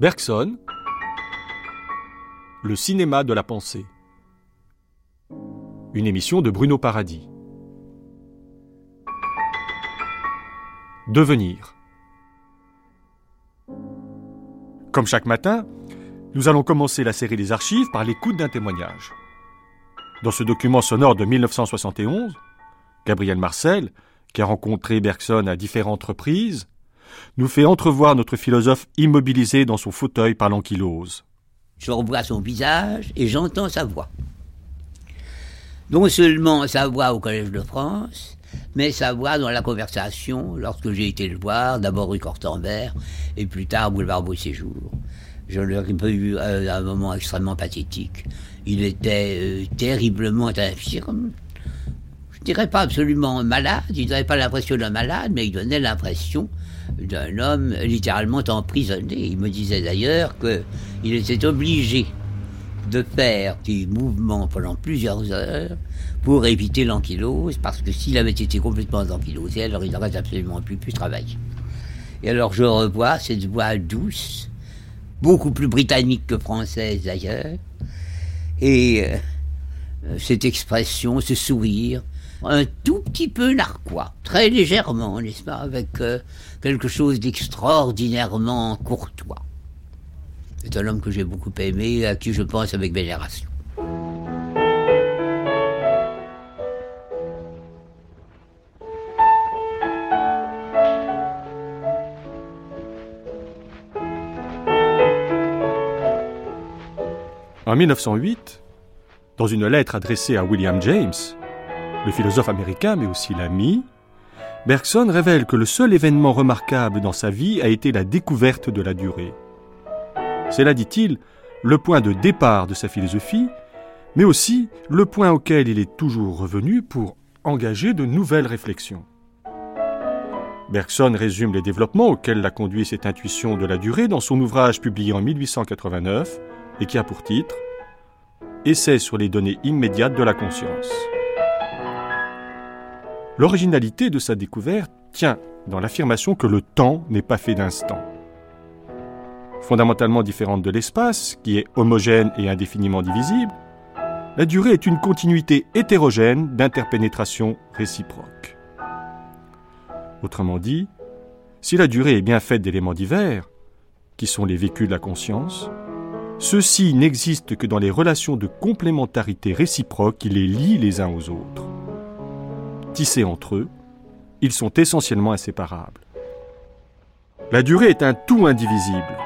Bergson, le cinéma de la pensée. Une émission de Bruno Paradis. Devenir. Comme chaque matin, nous allons commencer la série des archives par l'écoute d'un témoignage. Dans ce document sonore de 1971, Gabriel Marcel, qui a rencontré Bergson à différentes reprises, nous fait entrevoir notre philosophe immobilisé dans son fauteuil par l'ankylose. Je revois son visage et j'entends sa voix. Non seulement sa voix au Collège de France, mais sa voix dans la conversation lorsque j'ai été le voir, d'abord rue Cortambert et plus tard boulevard Beau Séjour. Je l'ai eu à un moment extrêmement pathétique. Il était euh, terriblement infirme. Je dirais pas absolument malade, il n'avait pas l'impression d'un malade, mais il donnait l'impression d'un homme littéralement emprisonné. Il me disait d'ailleurs qu'il était obligé de faire des mouvements pendant plusieurs heures pour éviter l'ankylose, parce que s'il avait été complètement ankylosé, alors il n'aurait absolument plus pu travailler. Et alors je revois cette voix douce, beaucoup plus britannique que française d'ailleurs, et euh, cette expression, ce sourire, un tout petit peu narquois, très légèrement, n'est-ce pas, avec euh, quelque chose d'extraordinairement courtois. C'est un homme que j'ai beaucoup aimé, à qui je pense avec vénération. En 1908, dans une lettre adressée à William James, le philosophe américain mais aussi l'ami, Bergson révèle que le seul événement remarquable dans sa vie a été la découverte de la durée. C'est là, dit-il, le point de départ de sa philosophie, mais aussi le point auquel il est toujours revenu pour engager de nouvelles réflexions. Bergson résume les développements auxquels l'a conduit cette intuition de la durée dans son ouvrage publié en 1889 et qui a pour titre Essai sur les données immédiates de la conscience. L'originalité de sa découverte tient dans l'affirmation que le temps n'est pas fait d'instants. Fondamentalement différente de l'espace, qui est homogène et indéfiniment divisible, la durée est une continuité hétérogène d'interpénétration réciproque. Autrement dit, si la durée est bien faite d'éléments divers, qui sont les vécus de la conscience, ceux-ci n'existent que dans les relations de complémentarité réciproque qui les lient les uns aux autres tissés entre eux, ils sont essentiellement inséparables. La durée est un tout indivisible.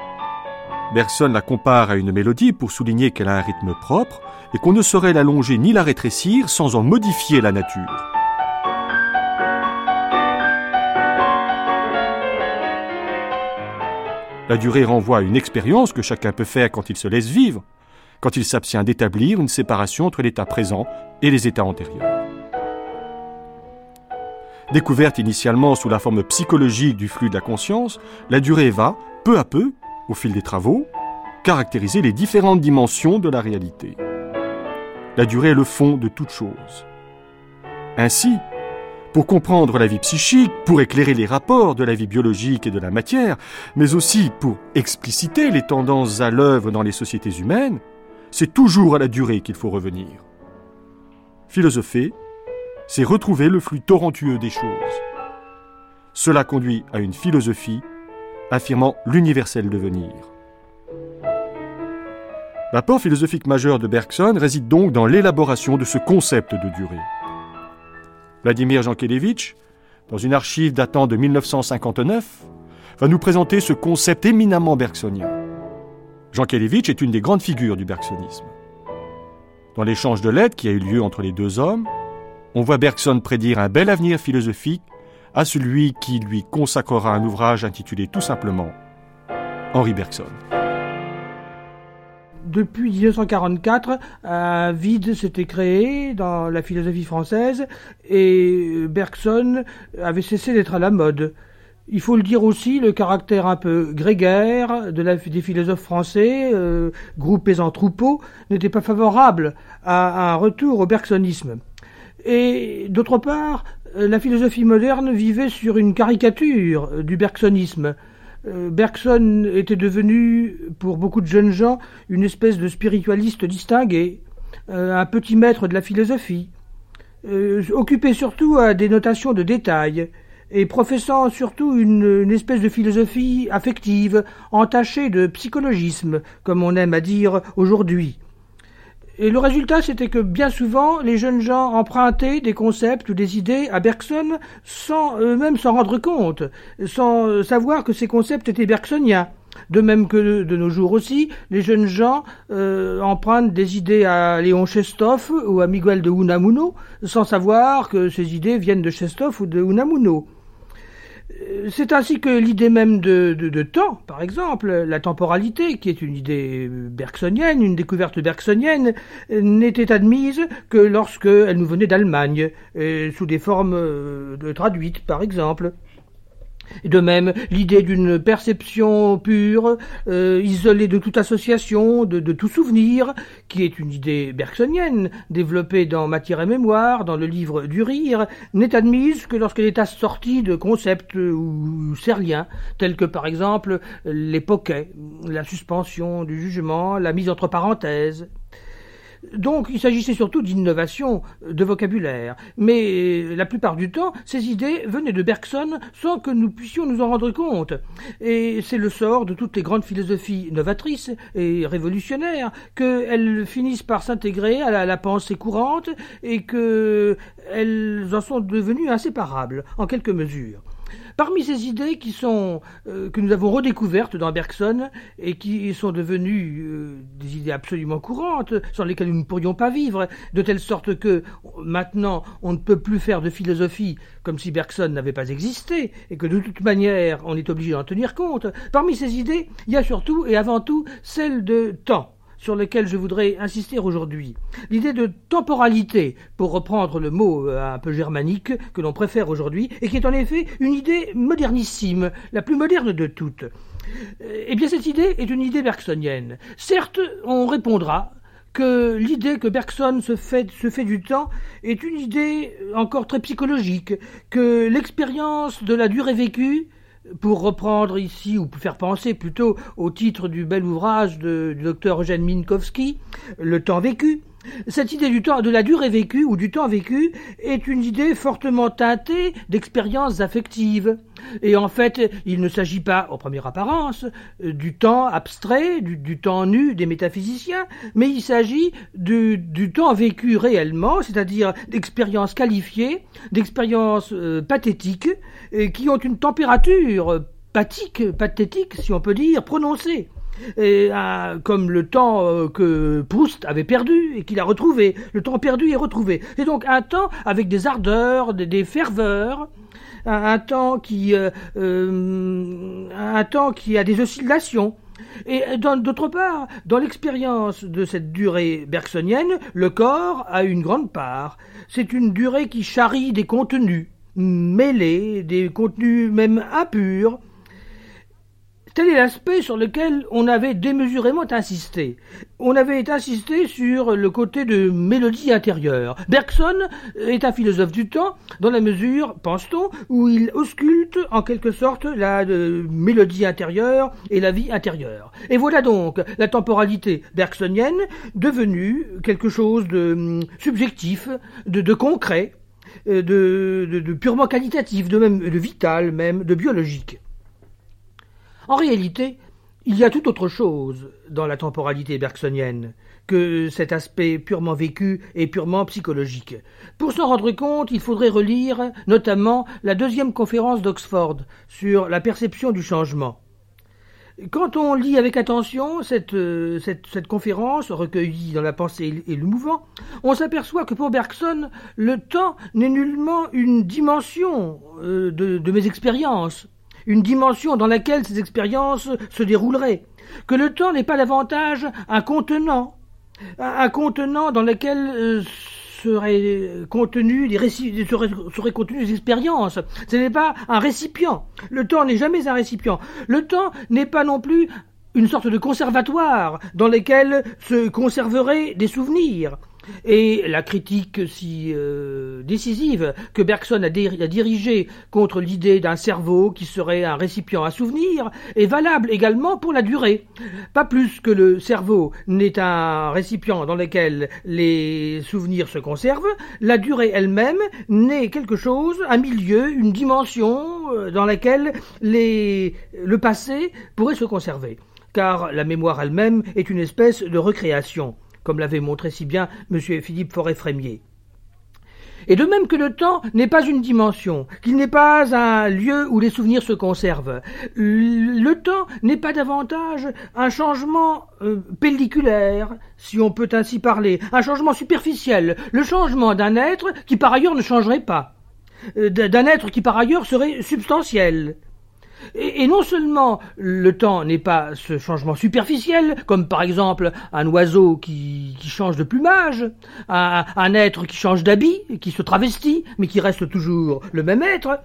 Bergson la compare à une mélodie pour souligner qu'elle a un rythme propre et qu'on ne saurait l'allonger ni la rétrécir sans en modifier la nature. La durée renvoie à une expérience que chacun peut faire quand il se laisse vivre, quand il s'abstient d'établir une séparation entre l'état présent et les états antérieurs. Découverte initialement sous la forme psychologique du flux de la conscience, la durée va, peu à peu, au fil des travaux, caractériser les différentes dimensions de la réalité. La durée est le fond de toute chose. Ainsi, pour comprendre la vie psychique, pour éclairer les rapports de la vie biologique et de la matière, mais aussi pour expliciter les tendances à l'œuvre dans les sociétés humaines, c'est toujours à la durée qu'il faut revenir. Philosopher, c'est retrouver le flux torrentueux des choses. Cela conduit à une philosophie affirmant l'universel devenir. L'apport philosophique majeur de Bergson réside donc dans l'élaboration de ce concept de durée. Vladimir Jankélévitch, dans une archive datant de 1959, va nous présenter ce concept éminemment bergsonien. Jankélévitch est une des grandes figures du bergsonisme. Dans l'échange de lettres qui a eu lieu entre les deux hommes, on voit Bergson prédire un bel avenir philosophique à celui qui lui consacrera un ouvrage intitulé tout simplement Henri Bergson. Depuis 1944, un vide s'était créé dans la philosophie française et Bergson avait cessé d'être à la mode. Il faut le dire aussi, le caractère un peu grégaire des philosophes français, euh, groupés en troupeaux, n'était pas favorable à un retour au bergsonisme. Et d'autre part, euh, la philosophie moderne vivait sur une caricature euh, du bergsonisme. euh, Bergson était devenu, pour beaucoup de jeunes gens, une espèce de spiritualiste distingué, un petit maître de la philosophie, occupé surtout à des notations de détails, et professant surtout une, espèce de philosophie affective, entachée de psychologisme, comme on aime à dire aujourd'hui. Et le résultat, c'était que bien souvent, les jeunes gens empruntaient des concepts ou des idées à Bergson sans eux-mêmes s'en rendre compte, sans savoir que ces concepts étaient bergsoniens. De même que de nos jours aussi, les jeunes gens euh, empruntent des idées à Léon Chestov ou à Miguel de Unamuno, sans savoir que ces idées viennent de Chestov ou de Unamuno. C'est ainsi que l'idée même de, temps, par exemple, la temporalité, qui est une idée bergsonienne, une découverte bergsonienne, n'était admise que lorsque elle nous venait d'Allemagne, sous des formes de traduites, par exemple. De même, l'idée d'une perception pure, euh, isolée de toute association, de, tout souvenir, qui est une idée bergsonienne, développée dans Matière et Mémoire, dans le livre du rire, n'est admise que lorsqu'elle est assortie de concepts ou serliens, tels que par exemple l'époquet, la suspension du jugement, la mise entre parenthèses, donc il s'agissait surtout d'innovation de vocabulaire, mais la plupart du temps, ces idées venaient de Bergson sans que nous puissions nous en rendre compte. Et c'est le sort de toutes les grandes philosophies novatrices et révolutionnaires qu'elles finissent par s'intégrer à la, la, pensée courante et qu'elles en sont devenues inséparables en quelque mesure. Parmi ces idées euh, que nous avons redécouvertes dans Bergson et qui sont devenues euh, des idées absolument courantes, sans lesquelles nous ne pourrions pas vivre, de telle sorte que maintenant on ne peut plus faire de philosophie comme si Bergson n'avait pas existé et que de toute manière on est obligé d'en tenir compte. Parmi ces idées, il y a surtout et avant tout celle de temps sur lequel je voudrais insister aujourd'hui. L'idée de temporalité, pour reprendre le mot euh, un peu germanique que l'on préfère aujourd'hui, et qui est en effet une idée modernissime, la plus moderne de toutes. Euh, eh bien, cette idée est une idée bergsonienne. Certes, on répondra que l'idée que Bergson se fait, se fait du temps est une idée encore très psychologique, que l'expérience de la durée vécue pour reprendre ici, ou faire penser plutôt au titre du bel ouvrage de, du docteur Eugène Minkowski, Le temps vécu, cette idée de la durée vécue ou du temps vécu est une idée fortement teintée d'expériences affectives. Et en fait, il ne s'agit pas, en première apparence, du temps abstrait, du, temps nu des métaphysiciens, mais il s'agit du, temps vécu réellement, c'est-à-dire d'expériences qualifiées, d'expériences euh, pathétiques, qui ont une température pathique, pathétique, si on peut dire, prononcée euh, comme le temps euh, que Proust avait perdu et qu'il a retrouvé, le temps perdu et retrouvé. C'est donc un temps avec des ardeurs, des, ferveurs, un, temps qui, euh un temps qui a des oscillations. Et d'autre part, dans l'expérience de cette durée bergsonienne, le corps a une grande part. C'est une durée qui charrie des contenus mêlés, des contenus même impurs, Tel est l'aspect sur lequel on avait démesurément insisté. On avait insisté sur le côté de mélodie intérieure. Bergson est un philosophe du temps, dans la mesure, pense-t-on, où il ausculte en quelque sorte la euh, mélodie intérieure et la vie intérieure. Et voilà donc la temporalité bergsonienne devenue quelque chose de hum, subjectif, de, concret, euh, de, de, de, purement qualitatif, de même de vital même, de biologique. En réalité, il y a tout autre chose dans la temporalité bergsonienne que cet aspect purement vécu et purement psychologique. Pour s'en rendre compte, il faudrait relire notamment la deuxième conférence d'Oxford sur la perception du changement. Quand on lit avec attention cette, cette, conférence recueillie dans la pensée et le mouvement, on s'aperçoit que pour Bergson, le temps n'est nullement une dimension euh, de mes expériences, une dimension dans laquelle ces expériences se dérouleraient, que le temps n'est pas davantage un contenant, un contenant dans lequel euh, seraient contenus des récits, seraient, seraient contenues des expériences. Ce n'est pas un récipient. Le temps n'est jamais un récipient. Le temps n'est pas non plus une sorte de conservatoire dans lequel se conserveraient des souvenirs. Et la critique si euh, décisive que Bergson a, dirigée contre l'idée d'un cerveau qui serait un récipient à souvenirs est valable également pour la durée. Pas plus que le cerveau n'est un récipient dans lequel les souvenirs se conservent, la durée elle-même n'est quelque chose, un milieu, une dimension euh, dans laquelle le passé pourrait se conserver car la mémoire elle-même est une espèce de recréation comme l'avait montré si bien M. Philippe Forêt-Frémier. Et de même que le temps n'est pas une dimension, qu'il n'est pas un lieu où les souvenirs se conservent, le temps n'est pas davantage un changement euh, pelliculaire, si on peut ainsi parler, un changement superficiel, le changement d'un être qui par ailleurs ne changerait pas, euh, d'un être qui par ailleurs serait substantiel. Et, non seulement le temps n'est pas ce changement superficiel, comme par exemple un oiseau qui, change de plumage, un, être qui change d'habit, qui se travestit, mais qui reste toujours le même être,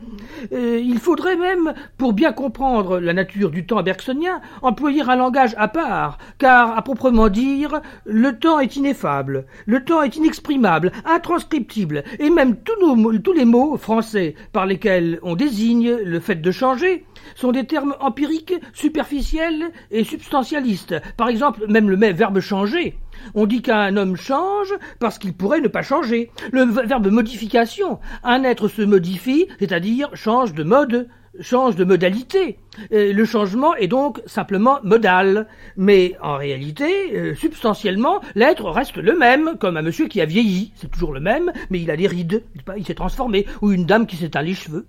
euh, il faudrait même, pour bien comprendre la nature du temps bergsonien, employer un langage à part, car à proprement dire, le temps est ineffable, le temps est inexprimable, intranscriptible, et même tous, tous les mots français par lesquels on désigne le fait de changer sont des termes empiriques, superficiels et substantialistes. Par exemple, même le verbe changer. On dit qu'un homme change parce qu'il pourrait ne pas changer. Le verbe modification, un être se modifie, c'est-à-dire change de mode, change de modalité. Le changement est donc simplement modal. Mais en réalité, euh, substantiellement, l'être reste le même, comme un monsieur qui a vieilli. C'est toujours le même, mais il a des rides. Il s'est transformé. Ou une dame qui s'éteint les cheveux.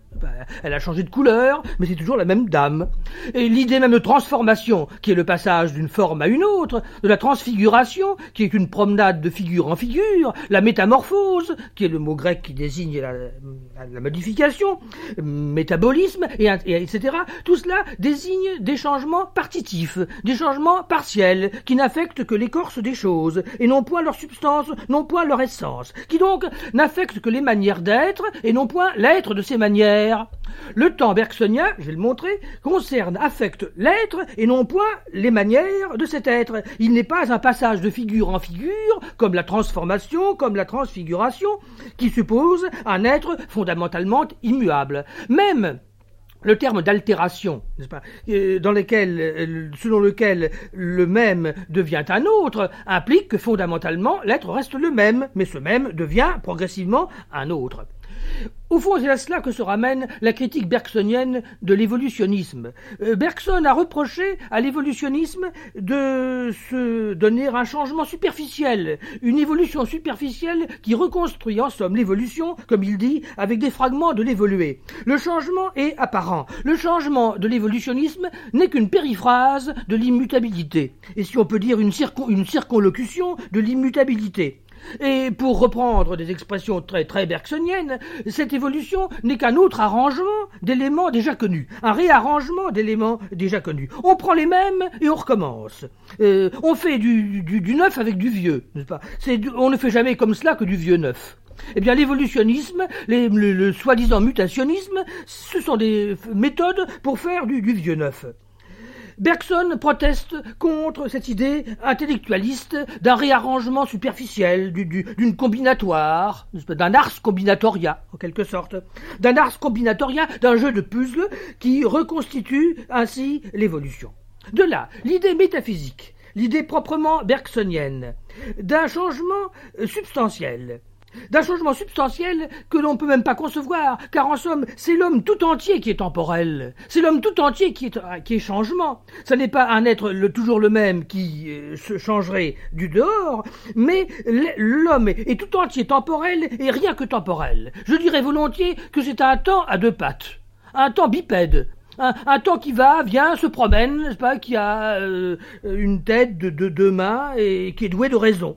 Elle a changé de couleur, mais c'est toujours la même dame. Et l'idée même de transformation, qui est le passage d'une forme à une autre, de la transfiguration, qui est une promenade de figure en figure, la métamorphose, qui est le mot grec qui désigne la, modification, métabolisme, et, etc. Tout cela désigne des changements partitifs, des changements partiels, qui n'affectent que l'écorce des choses, et non point leur substance, non point leur essence, qui donc n'affectent que les manières d'être, et non point l'être de ces manières. Le temps bergsonien, je vais le montrer, concerne, affecte l'être, et non point les manières de cet être. Il n'est pas un passage de figure en figure, comme la transformation, comme la transfiguration, qui suppose un être fondamentalement immuable. Même le terme d'altération, n'est-ce pas, euh, dans lequel, euh, selon lequel le même devient un autre, implique que fondamentalement l'être reste le même, mais ce même devient progressivement un autre. Au fond, c'est à cela que se ramène la critique bergsonienne de l'évolutionnisme. Euh, Bergson a reproché à l'évolutionnisme de se donner un changement superficiel, une évolution superficielle qui reconstruit en somme l'évolution, comme il dit, avec des fragments de l'évolué. Le changement est apparent. Le changement de l'évolutionnisme n'est qu'une périphrase de l'immutabilité, et si on peut dire une, une circonlocution de l'immutabilité. Et pour reprendre des expressions très très bergsoniennes, cette évolution n'est qu'un autre arrangement d'éléments déjà connus, un réarrangement d'éléments déjà connus. On prend les mêmes et on recommence. Euh, on fait du, neuf avec du vieux, n'est-ce pas? On ne fait jamais comme cela que du vieux neuf. Eh bien, l'évolutionnisme, le, soi-disant mutationnisme, ce sont des méthodes pour faire du vieux neuf. Bergson proteste contre cette idée intellectualiste d'un réarrangement superficiel, d'une combinatoire, d'un ars combinatoria, en quelque sorte, d'un ars combinatoria, d'un jeu de puzzles qui reconstitue ainsi l'évolution. De là, l'idée métaphysique, l'idée proprement bergsonienne, d'un changement substantiel, d'un changement substantiel que l'on ne peut même pas concevoir, car en somme, c'est l'homme tout entier qui est temporel, c'est l'homme tout entier qui est, qui est changement. Ce n'est pas un être toujours le même qui euh, se changerait du dehors, mais l'homme est tout entier temporel et rien que temporel. Je dirais volontiers que c'est un temps à deux pattes, un temps bipède, un, temps qui va, vient, se promène, n'est-ce pas, qui a euh, une tête de, deux mains et qui est doué de raison.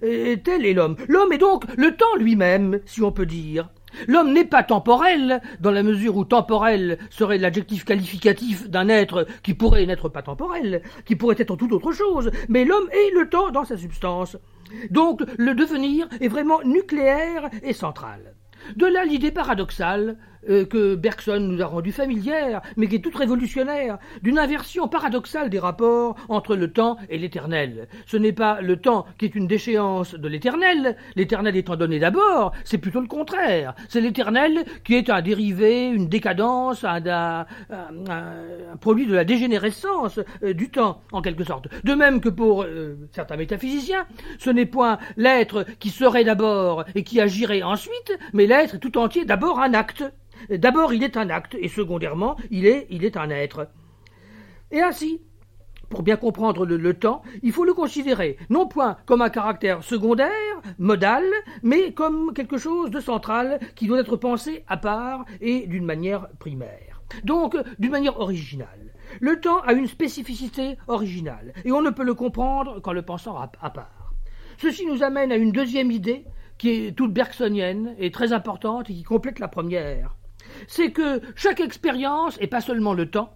Tel est l'homme. L'homme est donc le temps lui-même, si on peut dire. L'homme n'est pas temporel, dans la mesure où temporel serait l'adjectif qualificatif d'un être qui pourrait n'être pas temporel, qui pourrait être tout autre chose, mais l'homme est le temps dans sa substance. Donc le devenir est vraiment nucléaire et central. De là l'idée paradoxale euh, que Bergson nous a rendu familière, mais qui est toute révolutionnaire, d'une inversion paradoxale des rapports entre le temps et l'éternel. Ce n'est pas le temps qui est une déchéance de l'éternel, l'éternel étant donné d'abord, c'est plutôt le contraire. C'est l'éternel qui est un dérivé, une décadence, un, un, produit de la dégénérescence euh, du temps, en quelque sorte. De même que pour euh, certains métaphysiciens, ce n'est point l'être qui serait d'abord et qui agirait ensuite, mais l'être tout entier d'abord un acte. D'abord il est un acte, et secondairement il est, un être. Et ainsi, pour bien comprendre le, temps, il faut le considérer non point comme un caractère secondaire, modal, mais comme quelque chose de central qui doit être pensé à part et d'une manière primaire. Donc, d'une manière originale. Le temps a une spécificité originale, et on ne peut le comprendre qu'en le pensant à part. Ceci nous amène à une deuxième idée qui est toute bergsonienne et très importante et qui complète la première. C'est que chaque expérience, et pas seulement le temps,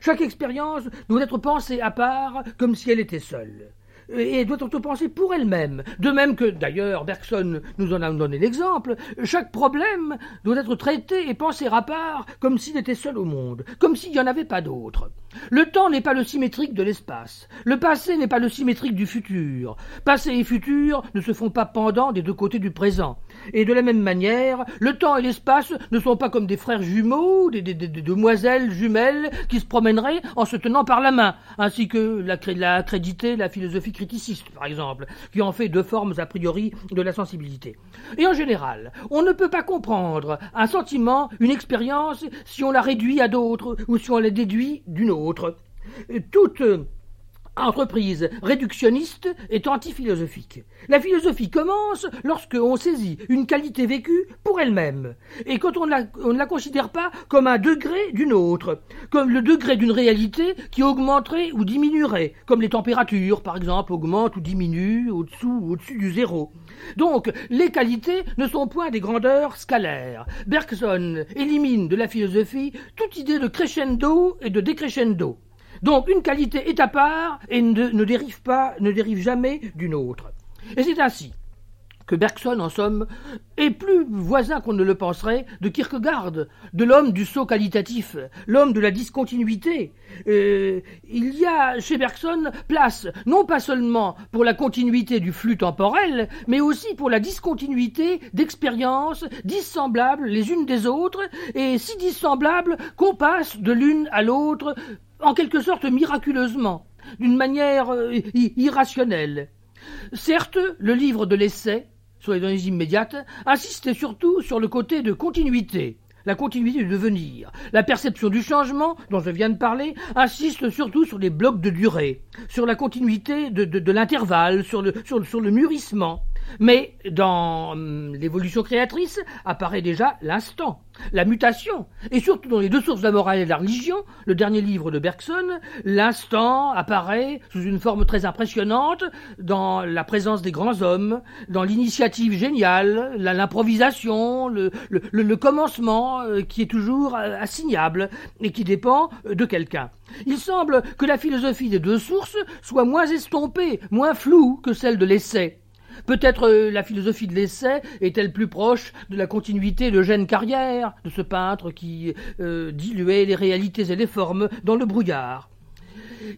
chaque expérience doit être pensée à part comme si elle était seule et doit être pensée pour elle-même. De même que, d'ailleurs, Bergson nous en a donné l'exemple, chaque problème doit être traité et pensé à part comme s'il était seul au monde, comme s'il n'y en avait pas d'autre. Le temps n'est pas le symétrique de l'espace. Le passé n'est pas le symétrique du futur. Passé et futur ne se font pas pendant des deux côtés du présent. Et de la même manière, le temps et l'espace ne sont pas comme des frères jumeaux, des, demoiselles jumelles qui se promèneraient en se tenant par la main, ainsi que l'a accrédité la philosophie criticiste, par exemple, qui en fait deux formes a priori de la sensibilité. Et en général, on ne peut pas comprendre un sentiment, une expérience, si on la réduit à d'autres ou si on la déduit d'une autre. Toute entreprise réductionniste est antiphilosophique. La philosophie commence lorsque on saisit une qualité vécue pour elle-même, et quand on, ne la considère pas comme un degré d'une autre, comme le degré d'une réalité qui augmenterait ou diminuerait, comme les températures, par exemple, augmentent ou diminuent au-dessous ou au-dessus du zéro. Donc, les qualités ne sont point des grandeurs scalaires. Bergson élimine de la philosophie toute idée de crescendo et de décrescendo. Donc une qualité est à part et ne, dérive pas, ne dérive jamais d'une autre. Et c'est ainsi que Bergson, en somme, est plus voisin qu'on ne le penserait de Kierkegaard, de l'homme du saut qualitatif, l'homme de la discontinuité. Euh, il y a chez Bergson place non pas seulement pour la continuité du flux temporel, mais aussi pour la discontinuité d'expériences dissemblables les unes des autres, et si dissemblables qu'on passe de l'une à l'autre en quelque sorte miraculeusement, d'une manière euh, irrationnelle. Certes, le livre de l'essai, sur les données immédiates, insiste surtout sur le côté de continuité, la continuité du devenir. La perception du changement, dont je viens de parler, insiste surtout sur les blocs de durée, sur la continuité de, l'intervalle, sur le mûrissement. Mais dans hum, l'évolution créatrice apparaît déjà l'instant, la mutation, et surtout dans les deux sources de la morale et de la religion, le dernier livre de Bergson, l'instant apparaît sous une forme très impressionnante dans la présence des grands hommes, dans l'initiative géniale, l'improvisation, le, le, commencement euh, qui est toujours euh, assignable et qui dépend euh, de quelqu'un. Il semble que la philosophie des deux sources soit moins estompée, moins floue que celle de l'essai. Peut-être euh, la philosophie de l'essai est-elle plus proche de la continuité de Gêne Carrière, de ce peintre qui euh, diluait les réalités et les formes dans le brouillard.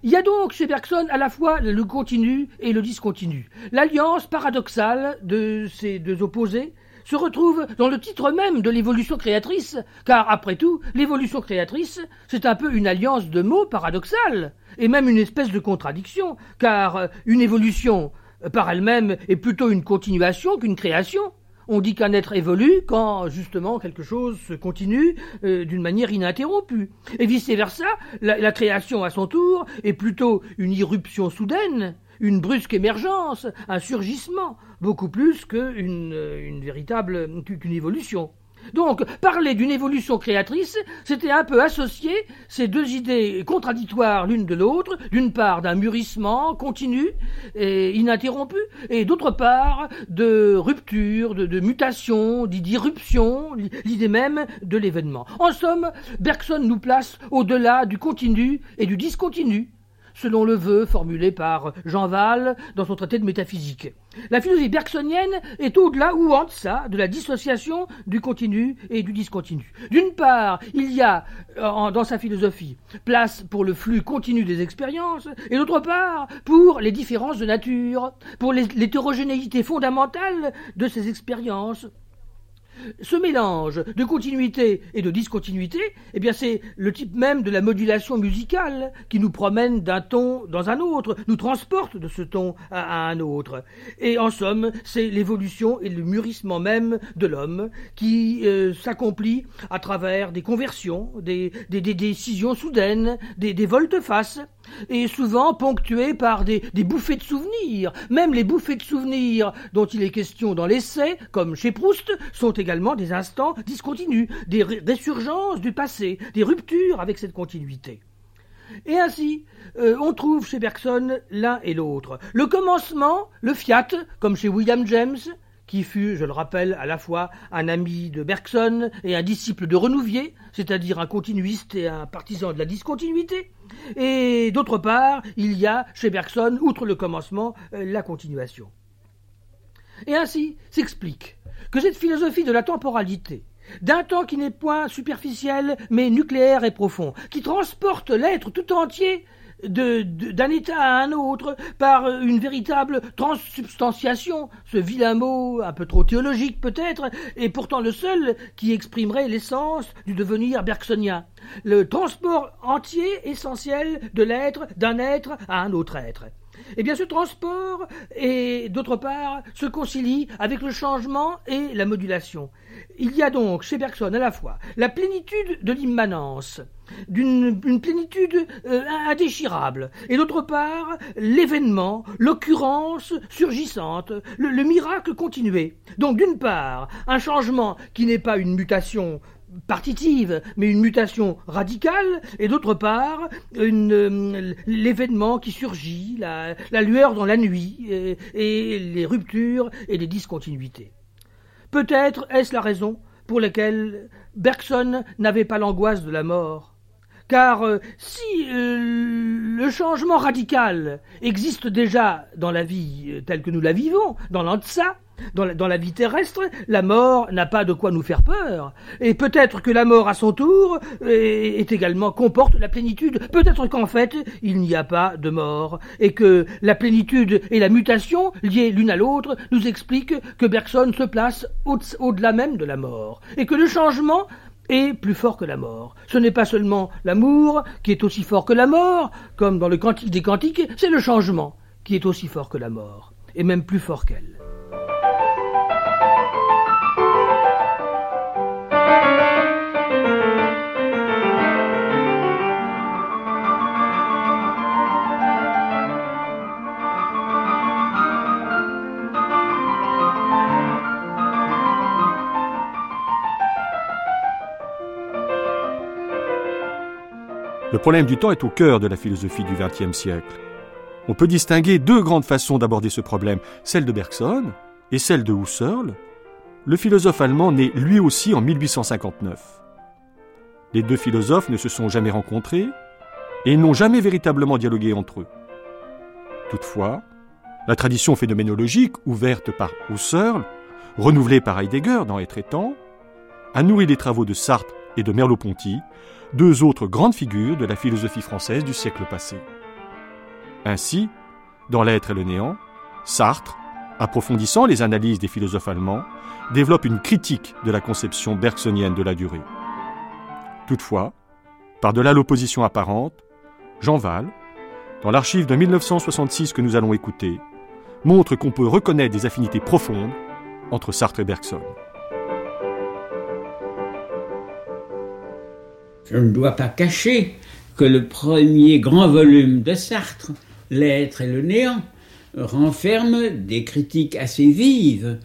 Il y a donc chez Bergson à la fois le continu et le discontinu. L'alliance paradoxale de ces deux opposés se retrouve dans le titre même de l'évolution créatrice, car après tout, l'évolution créatrice, c'est un peu une alliance de mots paradoxale, et même une espèce de contradiction, car une évolution par elle-même est plutôt une continuation qu'une création. On dit qu'un être évolue quand justement quelque chose se continue euh, d'une manière ininterrompue. Et vice-versa, la, création à son tour est plutôt une irruption soudaine, une brusque émergence, un surgissement, beaucoup plus qu'une une véritable qu'une évolution. Donc, parler d'une évolution créatrice, c'était un peu associer ces deux idées contradictoires l'une de l'autre, d'une part d'un mûrissement continu et ininterrompu, et d'autre part de rupture, de, mutation, d'irruption, l'idée même de l'événement. En somme, Bergson nous place au-delà du continu et du discontinu. Selon le vœu formulé par Jean Val dans son traité de métaphysique. La philosophie bergsonienne est au-delà ou en deçà de la dissociation du continu et du discontinu. D'une part, il y a euh, dans sa philosophie place pour le flux continu des expériences, et d'autre part pour les différences de nature, pour l'hétérogénéité fondamentale de ces expériences. Ce mélange de continuité et de discontinuité, eh bien c'est le type même de la modulation musicale qui nous promène d'un ton dans un autre, nous transporte de ce ton à, un autre. Et en somme, c'est l'évolution et le mûrissement même de l'homme qui euh, s'accomplit à travers des conversions, des, décisions soudaines, des, des volte-face, et souvent ponctué par des, bouffées de souvenirs. Même les bouffées de souvenirs dont il est question dans l'essai, comme chez Proust, sont également des instants discontinus, des résurgences du passé, des ruptures avec cette continuité. Et ainsi, euh, on trouve chez Bergson l'un et l'autre. Le commencement, le fiat, comme chez William James, qui fut, je le rappelle, à la fois un ami de Bergson et un disciple de Renouvier, c'est-à-dire un continuiste et un partisan de la discontinuité. Et d'autre part, il y a chez Bergson, outre le commencement, euh, la continuation. Et ainsi s'explique que cette philosophie de la temporalité, d'un temps qui n'est point superficiel, mais nucléaire et profond, qui transporte l'être tout entier d'un état à un autre par une véritable transsubstantiation, ce vilain mot un peu trop théologique peut-être, et pourtant le seul qui exprimerait l'essence du devenir bergsonien, le transport entier essentiel de l'être d'un être à un autre être. Eh bien, ce transport, et d'autre part, se concilie avec le changement et la modulation. Il y a donc chez Bergson à la fois la plénitude de l'immanence, d'une plénitude euh, indéchirable, et d'autre part l'événement, l'occurrence surgissante, le, miracle continué. Donc d'une part, un changement qui n'est pas une mutation partitive, mais une mutation radicale, et d'autre part, euh, l'événement qui surgit, la, lueur dans la nuit, et les ruptures et les discontinuités. Peut-être est-ce la raison pour laquelle Bergson n'avait pas l'angoisse de la mort. Car euh, si euh, le changement radical existe déjà dans la vie euh, telle que nous la vivons, dans l'Antsa, dans la, vie terrestre, la mort n'a pas de quoi nous faire peur. Et peut-être que la mort, à son tour, est, également comporte la plénitude. Peut-être qu'en fait, il n'y a pas de mort. Et que la plénitude et la mutation, liées l'une à l'autre, nous expliquent que Bergson se place au-delà même de la mort. Et que le changement est plus fort que la mort. Ce n'est pas seulement l'amour qui est aussi fort que la mort, comme dans le Cantique des Cantiques, c'est le changement qui est aussi fort que la mort, et même plus fort qu'elle. Le problème du temps est au cœur de la philosophie du XXe siècle. On peut distinguer deux grandes façons d'aborder ce problème, celle de Bergson et celle de Husserl, le philosophe allemand né lui aussi en 1859. Les deux philosophes ne se sont jamais rencontrés et n'ont jamais véritablement dialogué entre eux. Toutefois, la tradition phénoménologique, ouverte par Husserl, renouvelée par Heidegger dans Être et temps, a nourri les travaux de Sartre et de Merleau-Ponty deux autres grandes figures de la philosophie française du siècle passé. Ainsi, dans L'être et le néant, Sartre, approfondissant les analyses des philosophes allemands, développe une critique de la conception bergsonienne de la durée. Toutefois, par-delà l'opposition apparente, Jean Val, dans l'archive de 1966 que nous allons écouter, montre qu'on peut reconnaître des affinités profondes entre Sartre et Bergson. Je ne dois pas cacher que le premier grand volume de Sartre, L'être et le néant, renferme des critiques assez vives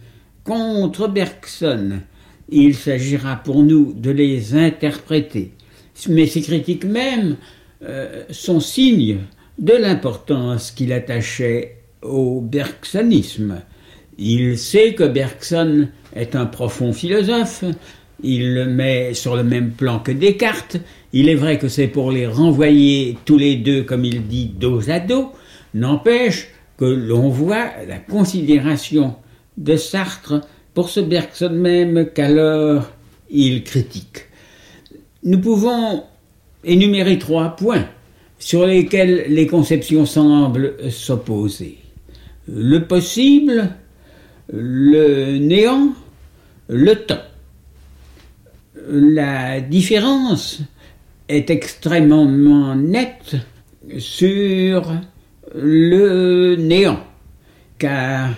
contre Bergson. Il s'agira pour nous de les interpréter. Mais ces critiques mêmes euh, sont signes de l'importance qu'il attachait au bergsonisme. Il sait que Bergson est un profond philosophe, il le met sur le même plan que Descartes. Il est vrai que c'est pour les renvoyer tous les deux, comme il dit, dos à dos. N'empêche que l'on voit la considération de Sartre pour ce Bergson même qu'alors il critique. Nous pouvons énumérer trois points sur lesquels les conceptions semblent s'opposer. Le possible, le néant, le temps. La différence est extrêmement nette sur le néant, car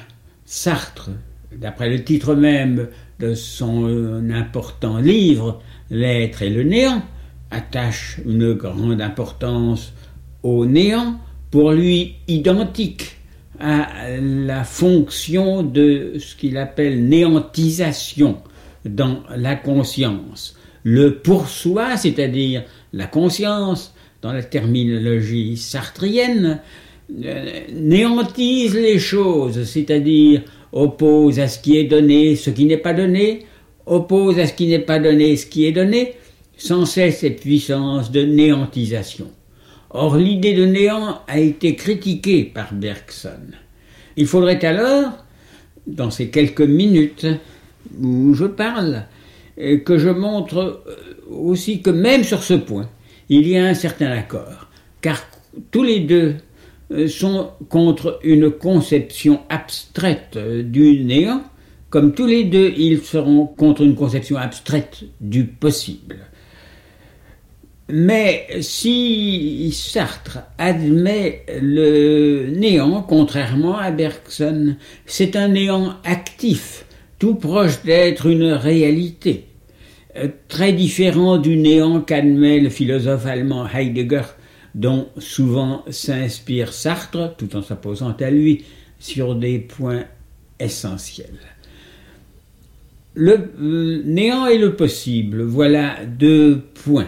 Sartre, d'après le titre même de son important livre, L'être et le néant, attache une grande importance au néant, pour lui identique à la fonction de ce qu'il appelle néantisation dans la conscience. Le pour soi, c'est-à-dire la conscience, dans la terminologie sartrienne, euh, néantise les choses, c'est-à-dire oppose à ce qui est donné ce qui n'est pas donné, oppose à ce qui n'est pas donné ce qui est donné, sans cesse cette puissance de néantisation. Or, l'idée de néant a été critiquée par Bergson. Il faudrait alors, dans ces quelques minutes où je parle, que je montre aussi que même sur ce point, il y a un certain accord, car tous les deux sont contre une conception abstraite du néant, comme tous les deux ils seront contre une conception abstraite du possible. Mais si Sartre admet le néant, contrairement à Bergson, c'est un néant actif, tout proche d'être une réalité, euh, très différent du néant qu'admet le philosophe allemand Heidegger, dont souvent s'inspire Sartre, tout en s'opposant à lui sur des points essentiels. Le euh, néant et le possible, voilà deux points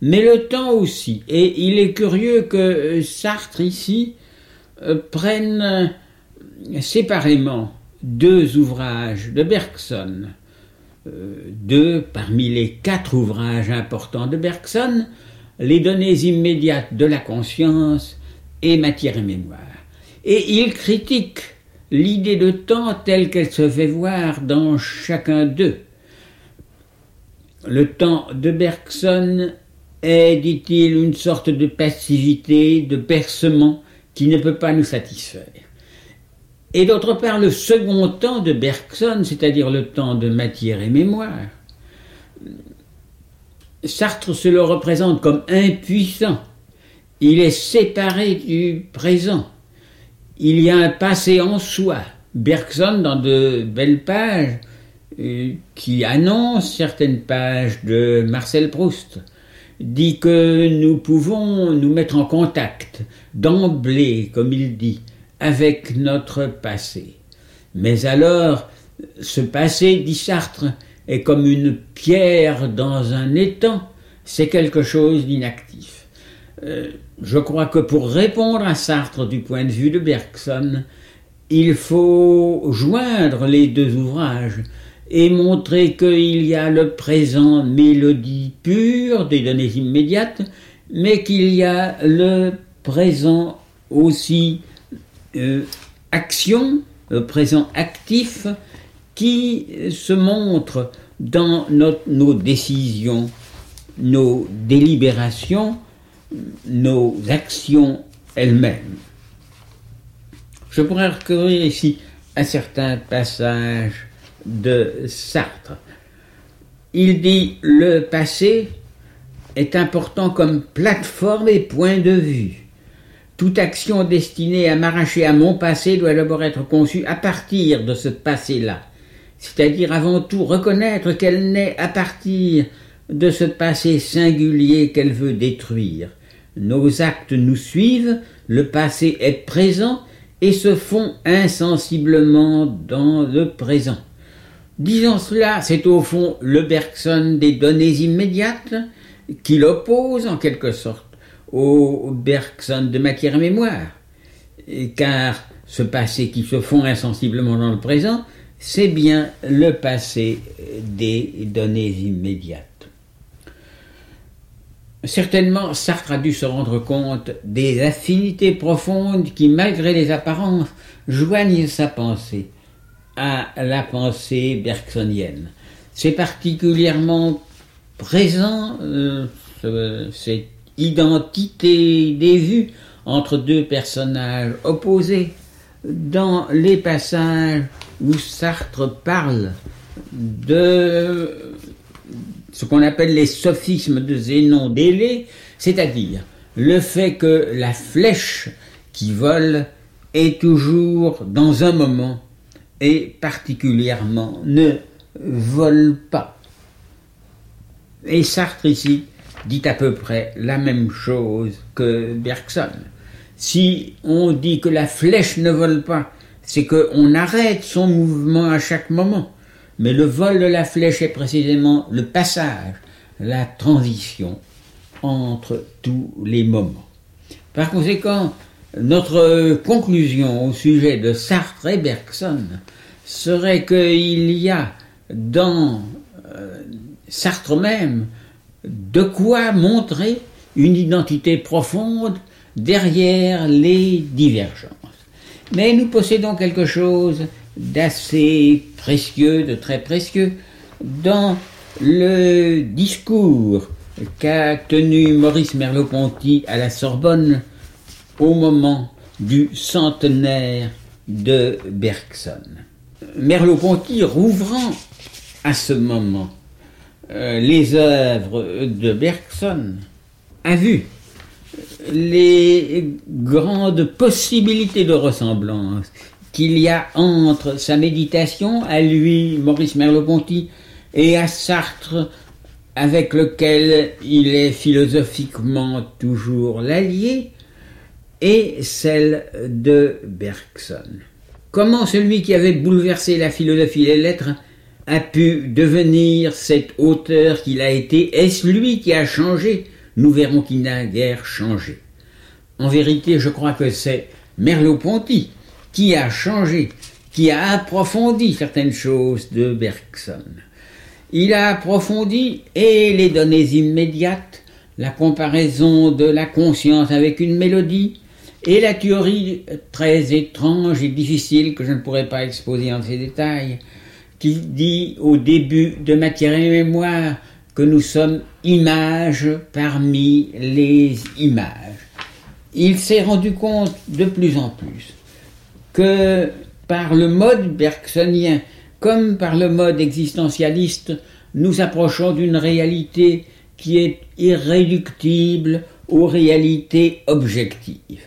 mais le temps aussi. Et il est curieux que euh, Sartre ici prenne séparément deux ouvrages de Bergson, deux parmi les quatre ouvrages importants de Bergson, les données immédiates de la conscience et matière et mémoire. Et il critique l'idée de temps telle qu'elle se fait voir dans chacun d'eux. Le temps de Bergson est, dit-il, une sorte de passivité, de percement qui ne peut pas nous satisfaire. Et d'autre part, le second temps de Bergson, c'est-à-dire le temps de matière et mémoire, Sartre se le représente comme impuissant. Il est séparé du présent. Il y a un passé en soi. Bergson, dans de belles pages, euh, qui annoncent certaines pages de Marcel Proust, dit que nous pouvons nous mettre en contact d'emblée, comme il dit, avec notre passé. Mais alors, ce passé, dit Sartre, est comme une pierre dans un étang, c'est quelque chose d'inactif. Euh, je crois que pour répondre à Sartre du point de vue de Bergson, il faut joindre les deux ouvrages, et montrer qu'il y a le présent mélodie pure des données immédiates, mais qu'il y a le présent aussi action, le présent actif, qui se montre dans nos décisions, nos délibérations, nos actions elles-mêmes. Je pourrais recourir ici à certains passages de Sartre. Il dit le passé est important comme plateforme et point de vue. Toute action destinée à m'arracher à mon passé doit d'abord être conçue à partir de ce passé-là, c'est-à-dire avant tout reconnaître qu'elle naît à partir de ce passé singulier qu'elle veut détruire. Nos actes nous suivent, le passé est présent et se font insensiblement dans le présent. Disons cela, c'est au fond le Bergson des données immédiates qui l'oppose en quelque sorte Bergson de matière mémoire. car ce passé qui se fond insensiblement dans le présent c'est bien le passé des données immédiates. Certainement, Sartre a dû se rendre compte des affinités profondes qui, malgré les apparences, joignent sa pensée à la pensée bergsonienne. C'est particulièrement présent, euh, identité des vues entre deux personnages opposés dans les passages où Sartre parle de ce qu'on appelle les sophismes de Zénon d'Élée, c'est-à-dire le fait que la flèche qui vole est toujours dans un moment et particulièrement ne vole pas. Et Sartre ici dit à peu près la même chose que Bergson. Si on dit que la flèche ne vole pas, c'est qu'on arrête son mouvement à chaque moment. Mais le vol de la flèche est précisément le passage, la transition entre tous les moments. Par conséquent, notre conclusion au sujet de Sartre et Bergson serait qu'il y a dans euh, Sartre même de quoi montrer une identité profonde derrière les divergences. Mais nous possédons quelque chose d'assez précieux, de très précieux, dans le discours qu'a tenu Maurice Merleau-Ponty à la Sorbonne au moment du centenaire de Bergson. Merleau-Ponty rouvrant à ce moment euh, les œuvres de Bergson a vu les grandes possibilités de ressemblance qu'il y a entre sa méditation à lui, Maurice Merleau-Ponty, et à Sartre, avec lequel il est philosophiquement toujours l'allié, et celle de Bergson. Comment celui qui avait bouleversé la philosophie et les lettres a pu devenir cet auteur qu'il a été Est-ce lui qui a changé? Nous verrons qu'il n'a guère changé. En vérité, je crois que c'est Merleau-Ponty qui a changé, qui a approfondi certaines choses de Bergson. Il a approfondi et les données immédiates, la comparaison de la conscience avec une mélodie, et la théorie très étrange et difficile que je ne pourrais pas exposer en ces détails, qui dit au début de Matière et Mémoire que nous sommes images parmi les images. Il s'est rendu compte de plus en plus que par le mode bergsonien comme par le mode existentialiste, nous approchons d'une réalité qui est irréductible aux réalités objectives.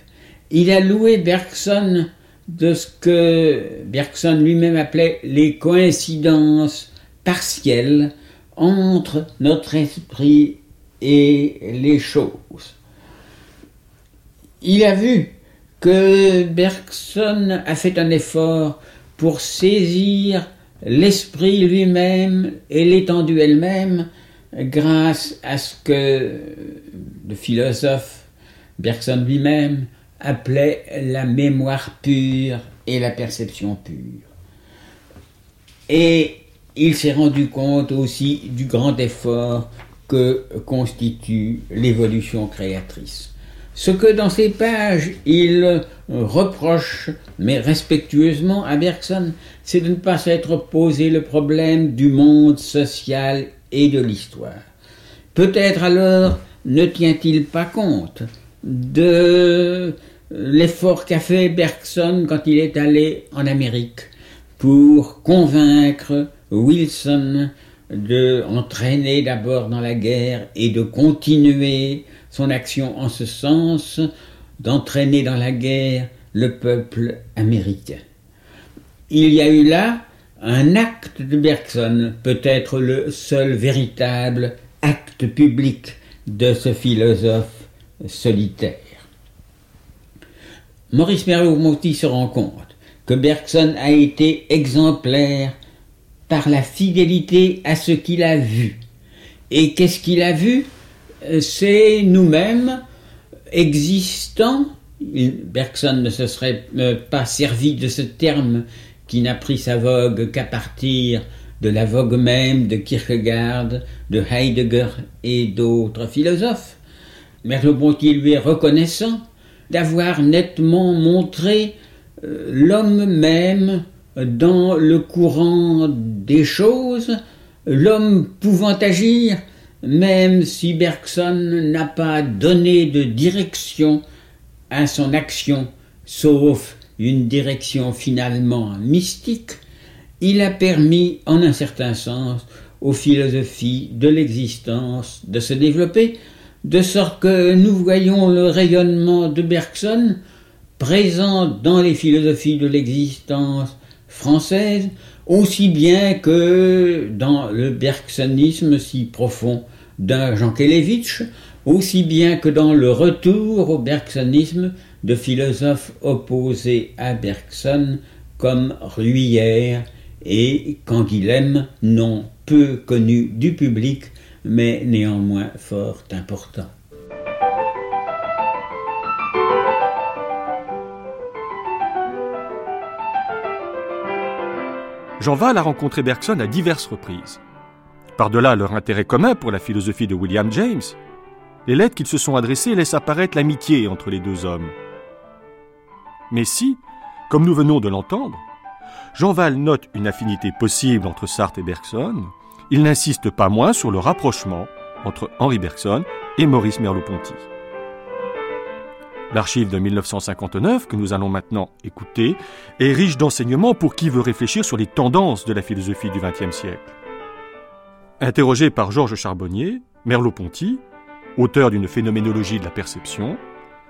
Il a loué Bergson de ce que Bergson lui-même appelait les coïncidences partielles entre notre esprit et les choses. Il a vu que Bergson a fait un effort pour saisir l'esprit lui-même et l'étendue elle-même grâce à ce que le philosophe Bergson lui-même appelait la mémoire pure et la perception pure. Et il s'est rendu compte aussi du grand effort que constitue l'évolution créatrice. Ce que dans ces pages il reproche, mais respectueusement à Bergson, c'est de ne pas s'être posé le problème du monde social et de l'histoire. Peut-être alors ne tient-il pas compte de l'effort qu'a fait Bergson quand il est allé en Amérique pour convaincre Wilson de entraîner d'abord dans la guerre et de continuer son action en ce sens, d'entraîner dans la guerre le peuple américain. Il y a eu là un acte de Bergson, peut-être le seul véritable acte public de ce philosophe solitaire. Maurice Merleau-Ponty se rend compte que Bergson a été exemplaire par la fidélité à ce qu'il a vu. Et qu'est-ce qu'il a vu? C'est nous-mêmes existants. Bergson ne se serait euh, pas servi de ce terme qui n'a pris sa vogue qu'à partir de la vogue même de Kierkegaard, de Heidegger et d'autres philosophes. Merleau-Ponty lui est reconnaissant d'avoir nettement montré euh, l'homme même dans le courant des choses, l'homme pouvant agir, même si Bergson n'a pas donné de direction à son action, sauf une direction finalement mystique, il a permis, en un certain sens, aux philosophies de l'existence de se développer, de sorte que nous voyons le rayonnement de Bergson présent dans les philosophies de l'existence française, aussi bien que dans le bergsonisme si profond d'un Jankélévitch, aussi bien que dans le retour au bergsonisme de philosophes opposés à Bergson comme Ruyère et Canguilhem, non peu connus du public, mais néanmoins fort importants. Jean Val a rencontré Bergson à diverses reprises. Par-delà leur intérêt commun pour la philosophie de William James, les lettres qu'ils se sont adressées laissent apparaître l'amitié entre les deux hommes. Mais si, comme nous venons de l'entendre, Jean Val note une affinité possible entre Sartre et Bergson, il n'insiste pas moins sur le rapprochement entre Henri Bergson et Maurice Merleau-Ponty. L'archive de 1959, que nous allons maintenant écouter, est riche d'enseignements pour qui veut réfléchir sur les tendances de la philosophie du XXe siècle. Interrogé par Georges Charbonnier, Merleau-Ponty, auteur d'une phénoménologie de la perception,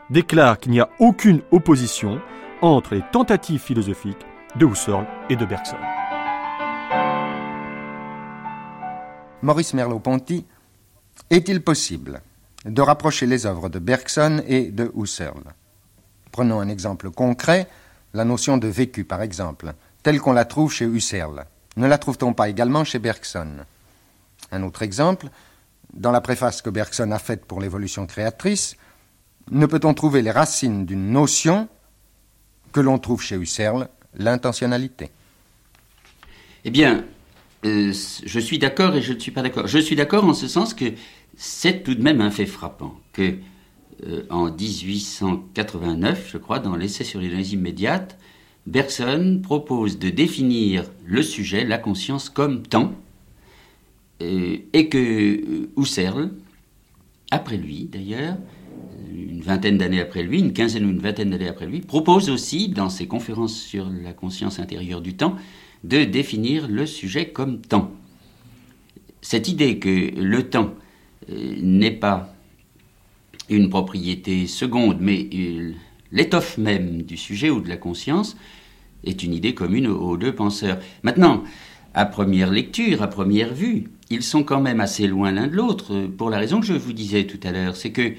déclare qu'il n'y a aucune opposition entre les tentatives philosophiques de Husserl et de Bergson. Maurice Merleau-Ponty, est-il possible de rapprocher les œuvres de Bergson et de Husserl? Prenons un exemple concret, la notion de vécu par exemple, telle qu'on la trouve chez Husserl. Ne la trouve-t-on pas également chez Bergson? Un autre exemple, dans la préface que Bergson a faite pour l'évolution créatrice, ne peut-on trouver les racines d'une notion que l'on trouve chez Husserl, l'intentionnalité? Eh bien, euh, je suis d'accord et je ne suis pas d'accord. Je suis d'accord en ce sens que c'est tout de même un fait frappant que euh, en 1889, je crois, dans l'essai sur l'énergie immédiate, Bergson propose de définir le sujet, la conscience, comme temps, euh, et que Husserl, après lui d'ailleurs, une vingtaine d'années après lui, une quinzaine ou une vingtaine d'années après lui, propose aussi, dans ses conférences sur la conscience intérieure du temps, de définir le sujet comme temps. Cette idée que le temps euh, n'est pas une propriété seconde, mais euh, l'étoffe même du sujet ou de la conscience est une idée commune aux deux penseurs. Maintenant, à première lecture, à première vue, ils sont quand même assez loin l'un de l'autre, pour la raison que je vous disais tout à l'heure, c'est que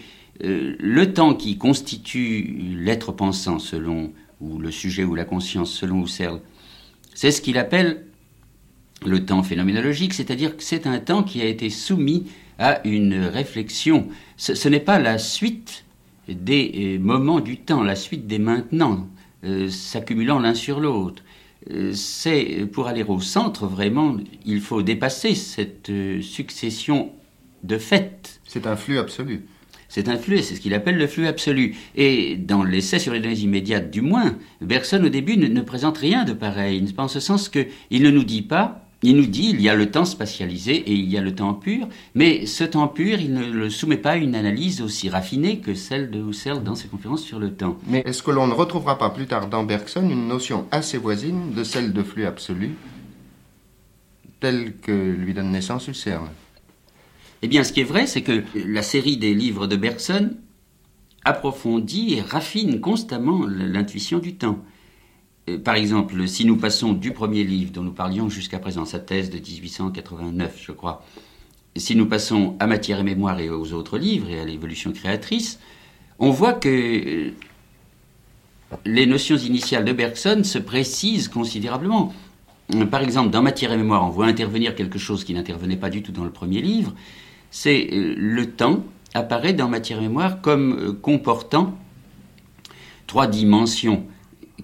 euh, le temps qui constitue l'être pensant selon, ou le sujet ou la conscience selon Husserl, c'est ce qu'il appelle le temps phénoménologique, c'est-à-dire que c'est un temps qui a été soumis à une réflexion. Ce, n'est pas la suite des euh, moments du temps, la suite des maintenant, euh, s'accumulant l'un sur l'autre. Euh, c'est pour aller au centre, vraiment, il faut dépasser cette succession de faits. C'est un flux absolu. C'est un flux, c'est ce qu'il appelle le flux absolu. Et dans l'essai sur les données immédiates, du moins, Bergson au début ne, présente rien de pareil, en ce sens qu'il ne nous dit pas il nous dit il y a le temps spatialisé et il y a le temps pur, mais ce temps pur, il ne le soumet pas à une analyse aussi raffinée que celle de Husserl dans ses conférences sur le temps. Mais est-ce que l'on ne retrouvera pas plus tard dans Bergson une notion assez voisine de celle de flux absolu, telle que lui donne naissance Husserl? Eh bien, ce qui est vrai, c'est que la série des livres de Bergson approfondit et raffine constamment l'intuition du temps. Euh, par exemple, si nous passons du premier livre dont nous parlions jusqu'à présent, sa thèse de 1889, je crois, si nous passons à Matière et Mémoire et aux autres livres et à l'évolution créatrice, on voit que euh, les notions initiales de Bergson se précisent considérablement. Par exemple, dans Matière et Mémoire, on voit intervenir quelque chose qui n'intervenait pas du tout dans le premier livre. C'est euh, le temps apparaît dans Matière Mémoire comme comportant trois dimensions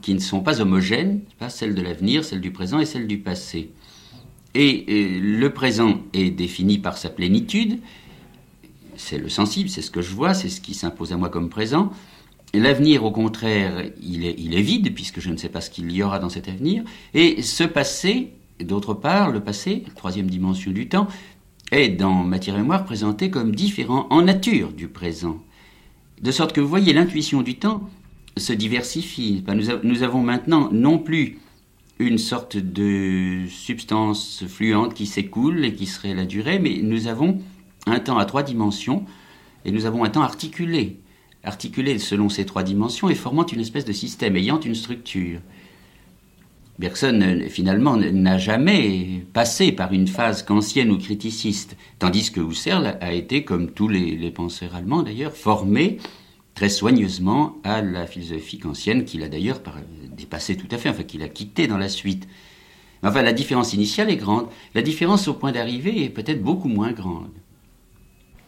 qui ne sont pas homogènes, pas celle de l'avenir, celle du présent et celle du passé. Et euh, le présent est défini par sa plénitude, c'est le sensible, c'est ce que je vois, c'est ce qui s'impose à moi comme présent. L'avenir, au contraire, il est, il est, vide, puisque je ne sais pas ce qu'il y aura dans cet avenir. Et ce passé, d'autre part, le passé, troisième dimension du temps, est dans matière mémoire présenté comme différent en nature du présent. De sorte que vous voyez, l'intuition du temps se diversifie. Nous, nous avons maintenant non plus une sorte de substance fluente qui s'écoule et qui serait la durée, mais nous avons un temps à trois dimensions et nous avons un temps articulé, articulé selon ces trois dimensions et formant une espèce de système ayant une structure. Bergson, finalement, n'a jamais passé par une phase kantienne ou criticiste, tandis que Husserl a été, comme tous les, penseurs allemands d'ailleurs, formé très soigneusement à la philosophie kantienne, qu'il a d'ailleurs dépassé tout à fait, enfin qu'il a quitté dans la suite. Enfin, la différence initiale est grande. La différence au point d'arrivée est peut-être beaucoup moins grande.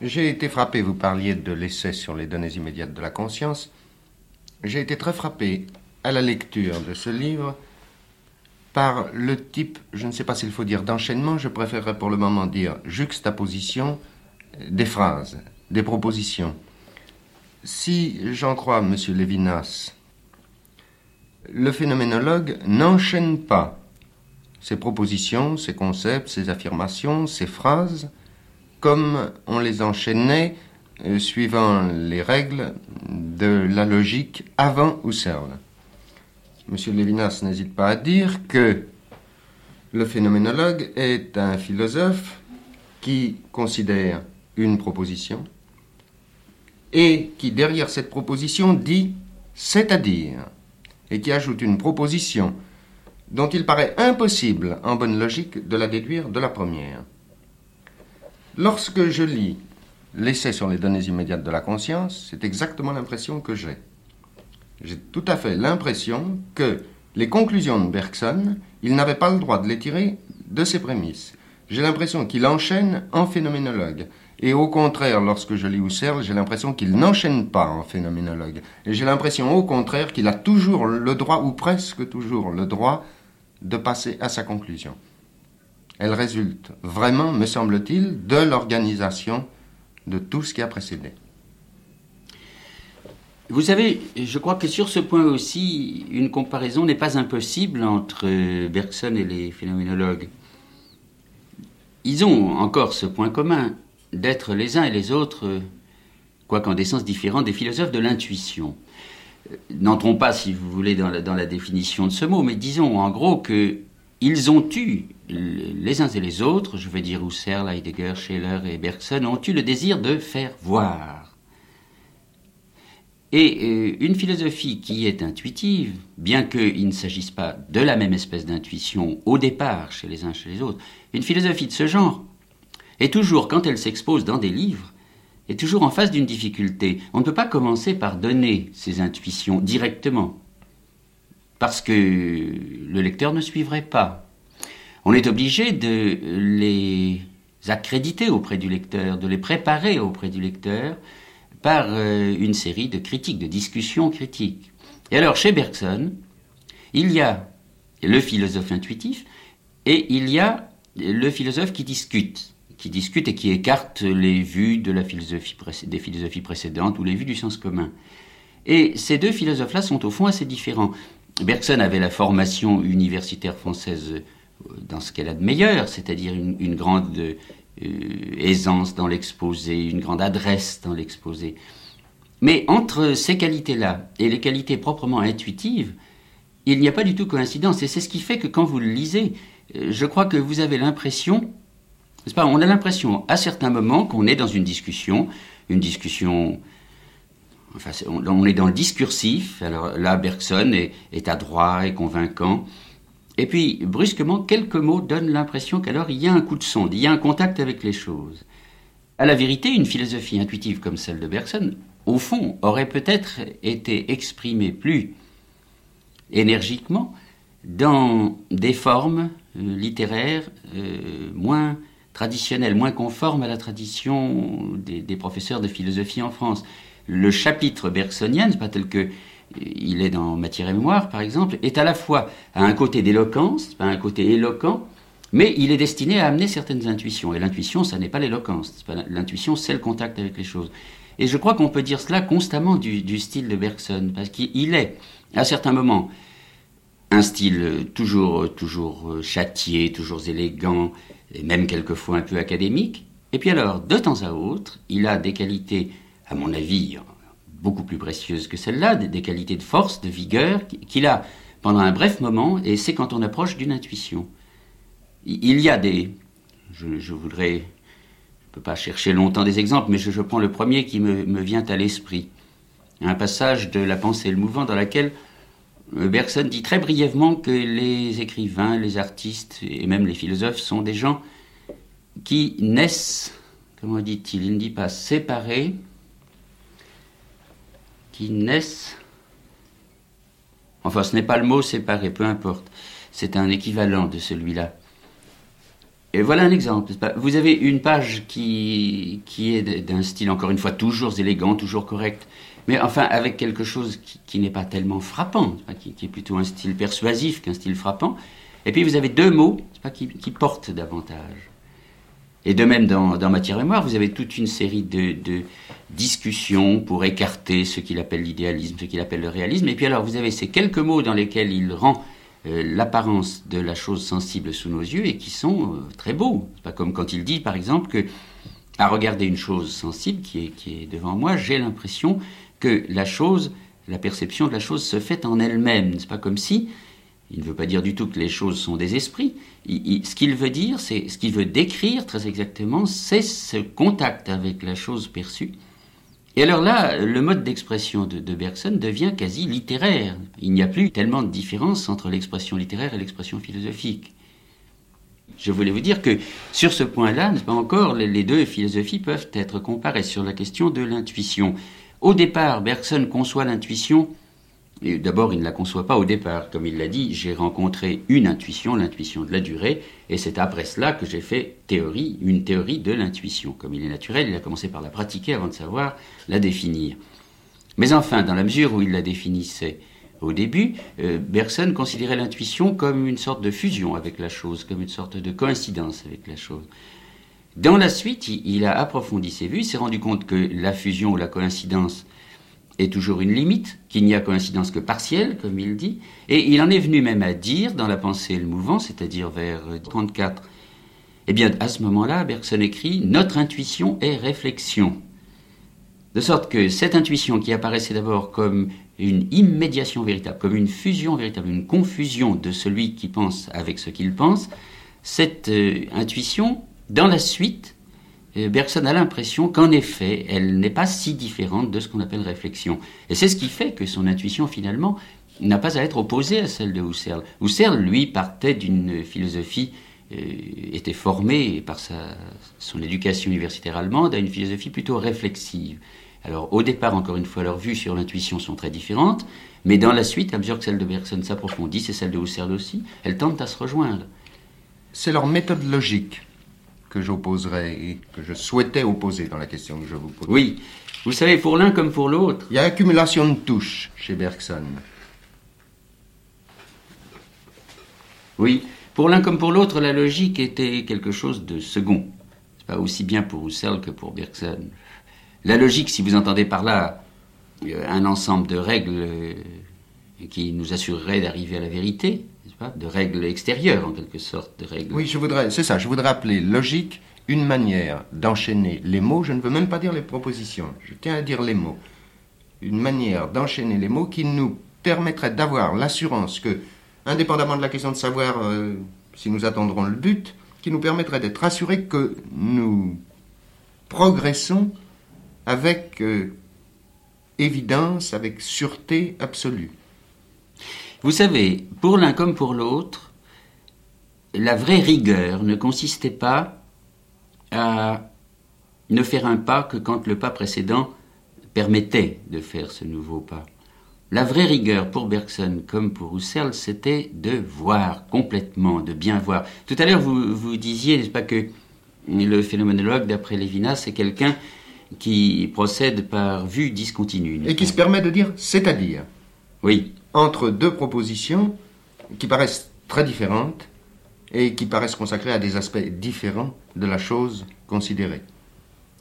J'ai été frappé, vous parliez de l'essai sur les données immédiates de la conscience. J'ai été très frappé à la lecture de ce livre par le type, je ne sais pas s'il faut dire d'enchaînement, je préférerais pour le moment dire juxtaposition des phrases, des propositions. Si j'en crois M. Lévinas, le phénoménologue n'enchaîne pas ses propositions, ses concepts, ses affirmations, ses phrases, comme on les enchaînait euh, suivant les règles de la logique avant Husserl. M. Lévinas n'hésite pas à dire que le phénoménologue est un philosophe qui considère une proposition, et qui, derrière cette proposition, dit c'est-à-dire, et qui ajoute une proposition dont il paraît impossible, en bonne logique, de la déduire de la première. Lorsque je lis l'essai sur les données immédiates de la conscience, c'est exactement l'impression que j'ai. J'ai tout à fait l'impression que les conclusions de Bergson, il n'avait pas le droit de les tirer de ses prémices. J'ai l'impression qu'il enchaîne en phénoménologue. Et au contraire, lorsque je lis Husserl, j'ai l'impression qu'il n'enchaîne pas en phénoménologue. Et j'ai l'impression au contraire qu'il a toujours le droit, ou presque toujours le droit, de passer à sa conclusion. Elle résulte vraiment, me semble-t-il, de l'organisation de tout ce qui a précédé. Vous savez, je crois que sur ce point aussi, une comparaison n'est pas impossible entre Bergson et les phénoménologues. Ils ont encore ce point commun d'être les uns et les autres, quoiqu'en des sens différents, des philosophes de l'intuition. N'entrons pas, si vous voulez, dans la, définition de ce mot, mais disons en gros que ils ont eu, les uns et les autres, je vais dire Husserl, Heidegger, Scheller et Bergson, ont eu le désir de faire voir. Et euh, une philosophie qui est intuitive, bien qu'il ne s'agisse pas de la même espèce d'intuition au départ chez les uns chez les autres, une philosophie de ce genre et toujours, quand elle s'expose dans des livres, est toujours en face d'une difficulté. On ne peut pas commencer par donner ses intuitions directement, parce que le lecteur ne suivrait pas. On est obligé de les accréditer auprès du lecteur, de les préparer auprès du lecteur par euh, une série de critiques, de discussions critiques. Et alors, chez Bergson, il y a le philosophe intuitif et il y a le philosophe qui discute qui discute et qui écarte les vues de la philosophie des philosophies précédentes ou les vues du sens commun. Et ces deux philosophes-là sont au fond assez différents. Bergson avait la formation universitaire française euh, dans ce qu'elle a de meilleur, c'est-à-dire une, grande euh, aisance dans l'exposé, une grande adresse dans l'exposé. Mais entre ces qualités-là et les qualités proprement intuitives, il n'y a pas du tout coïncidence. Et c'est ce qui fait que quand vous le lisez, euh, je crois que vous avez l'impression pas On a l'impression à certains moments qu'on est dans une discussion, une discussion. Enfin, on est dans le discursif. Alors là, Bergson est, est adroit et convaincant. Et puis, brusquement, quelques mots donnent l'impression qu'alors il y a un coup de sonde, il y a un contact avec les choses. À la vérité, une philosophie intuitive comme celle de Bergson, au fond, aurait peut-être été exprimée plus énergiquement dans des formes euh, littéraires euh, moins traditionnelle, moins conforme à la tradition des, professeurs de philosophie en France. Le chapitre bergsonien, c'est pas tel que il est dans Matière et Mémoire, par exemple, est à la fois à un côté d'éloquence, à un côté éloquent, mais il est destiné à amener certaines intuitions. Et l'intuition, ça n'est pas l'éloquence. L'intuition, c'est le contact avec les choses. Et je crois qu'on peut dire cela constamment du, style de Bergson, parce qu'il est, à certains moments, un style toujours, toujours châtié, toujours élégant, et même quelquefois un peu académique. Et puis alors, de temps à autre, il a des qualités, à mon avis, beaucoup plus précieuses que celles-là, des, qualités de force, de vigueur, qu'il a pendant un bref moment, et c'est quand on approche d'une intuition. Il y a des... Je, voudrais... Je ne peux pas chercher longtemps des exemples, mais je, prends le premier qui me, me vient à l'esprit. Un passage de La pensée et le mouvement dans laquelle euh, Bergson dit très brièvement que les écrivains, les artistes et même les philosophes sont des gens qui naissent, comment dit-il Il ne dit pas séparés, qui naissent. Enfin, ce n'est pas le mot séparé, peu importe. C'est un équivalent de celui-là. Et voilà un exemple. Vous avez une page qui, qui est d'un style, encore une fois, toujours élégant, toujours correct, mais enfin avec quelque chose qui, n'est pas tellement frappant, qui, est plutôt un style persuasif qu'un style frappant. Et puis vous avez deux mots qui, qui portent davantage. Et de même, dans, Matière Mémoire, vous avez toute une série de, discussions pour écarter ce qu'il appelle l'idéalisme, ce qu'il appelle le réalisme. Et puis alors, vous avez ces quelques mots dans lesquels il rend euh, l'apparence de la chose sensible sous nos yeux et qui sont euh, très beaux. Pas comme quand il dit, par exemple, que à regarder une chose sensible qui est, qui est devant moi, j'ai l'impression que la chose, la perception de la chose se fait en elle-même. C'est pas comme si il ne veut pas dire du tout que les choses sont des esprits. ce qu'il veut dire, c'est ce qu'il veut décrire très exactement, c'est ce contact avec la chose perçue. Et alors là, le mode d'expression de, de, Bergson devient quasi littéraire. Il n'y a plus tellement de différence entre l'expression littéraire et l'expression philosophique. Je voulais vous dire que sur ce point-là, pas encore, les deux philosophies peuvent être comparées sur la question de l'intuition. Au départ, Bergson conçoit l'intuition D'abord, il ne la conçoit pas au départ. Comme il l'a dit, j'ai rencontré une intuition, l'intuition de la durée, et c'est après cela que j'ai fait théorie, une théorie de l'intuition. Comme il est naturel, il a commencé par la pratiquer avant de savoir la définir. Mais enfin, dans la mesure où il la définissait au début, euh, Bergson considérait l'intuition comme une sorte de fusion avec la chose, comme une sorte de coïncidence avec la chose. Dans la suite, il a approfondi ses vues, s'est rendu compte que la fusion ou la coïncidence est toujours une limite, qu'il n'y a coïncidence que partielle, comme il dit, et il en est venu même à dire, dans la pensée et le mouvement, c'est-à-dire vers 34, eh bien, à ce moment-là, Bergson écrit Notre intuition est réflexion. De sorte que cette intuition qui apparaissait d'abord comme une immédiation véritable, comme une fusion véritable, une confusion de celui qui pense avec ce qu'il pense, cette euh, intuition, dans la suite, Bergson a l'impression qu'en effet, elle n'est pas si différente de ce qu'on appelle réflexion. Et c'est ce qui fait que son intuition, finalement, n'a pas à être opposée à celle de Husserl. Husserl, lui, partait d'une philosophie, euh, était formé par sa, son éducation universitaire allemande à une philosophie plutôt réflexive. Alors, au départ, encore une fois, leurs vues sur l'intuition sont très différentes, mais dans la suite, à mesure que celle de Bergson s'approfondit, c'est celle de Husserl aussi, elles tentent à se rejoindre. C'est leur méthode logique que j'opposerais et que je souhaitais opposer dans la question que je vous pose. Oui, vous savez, pour l'un comme pour l'autre. Il y a accumulation de touches chez Bergson. Oui, pour l'un comme pour l'autre, la logique était quelque chose de second. C'est pas aussi bien pour Husserl que pour Bergson. La logique, si vous entendez par là euh, un ensemble de règles euh, qui nous assurerait d'arriver à la vérité, de règles extérieures en quelque sorte, de règles. Oui, je voudrais, c'est ça, je voudrais appeler logique une manière d'enchaîner les mots. Je ne veux même pas dire les propositions. Je tiens à dire les mots. Une manière d'enchaîner les mots qui nous permettrait d'avoir l'assurance que, indépendamment de la question de savoir euh, si nous attendrons le but, qui nous permettrait d'être assurés que nous progressons avec euh, évidence, avec sûreté absolue. Vous savez, pour l'un comme pour l'autre, la vraie rigueur ne consistait pas à ne faire un pas que quand le pas précédent permettait de faire ce nouveau pas. La vraie rigueur pour Bergson comme pour Husserl, c'était de voir complètement, de bien voir. Tout à l'heure, vous, vous disiez, n'est-ce pas, que le phénoménologue, d'après Lévinas, c'est quelqu'un qui procède par vue discontinue. Et qui se permet de dire c'est-à-dire. Oui. Entre deux propositions qui paraissent très différentes et qui paraissent consacrées à des aspects différents de la chose considérée.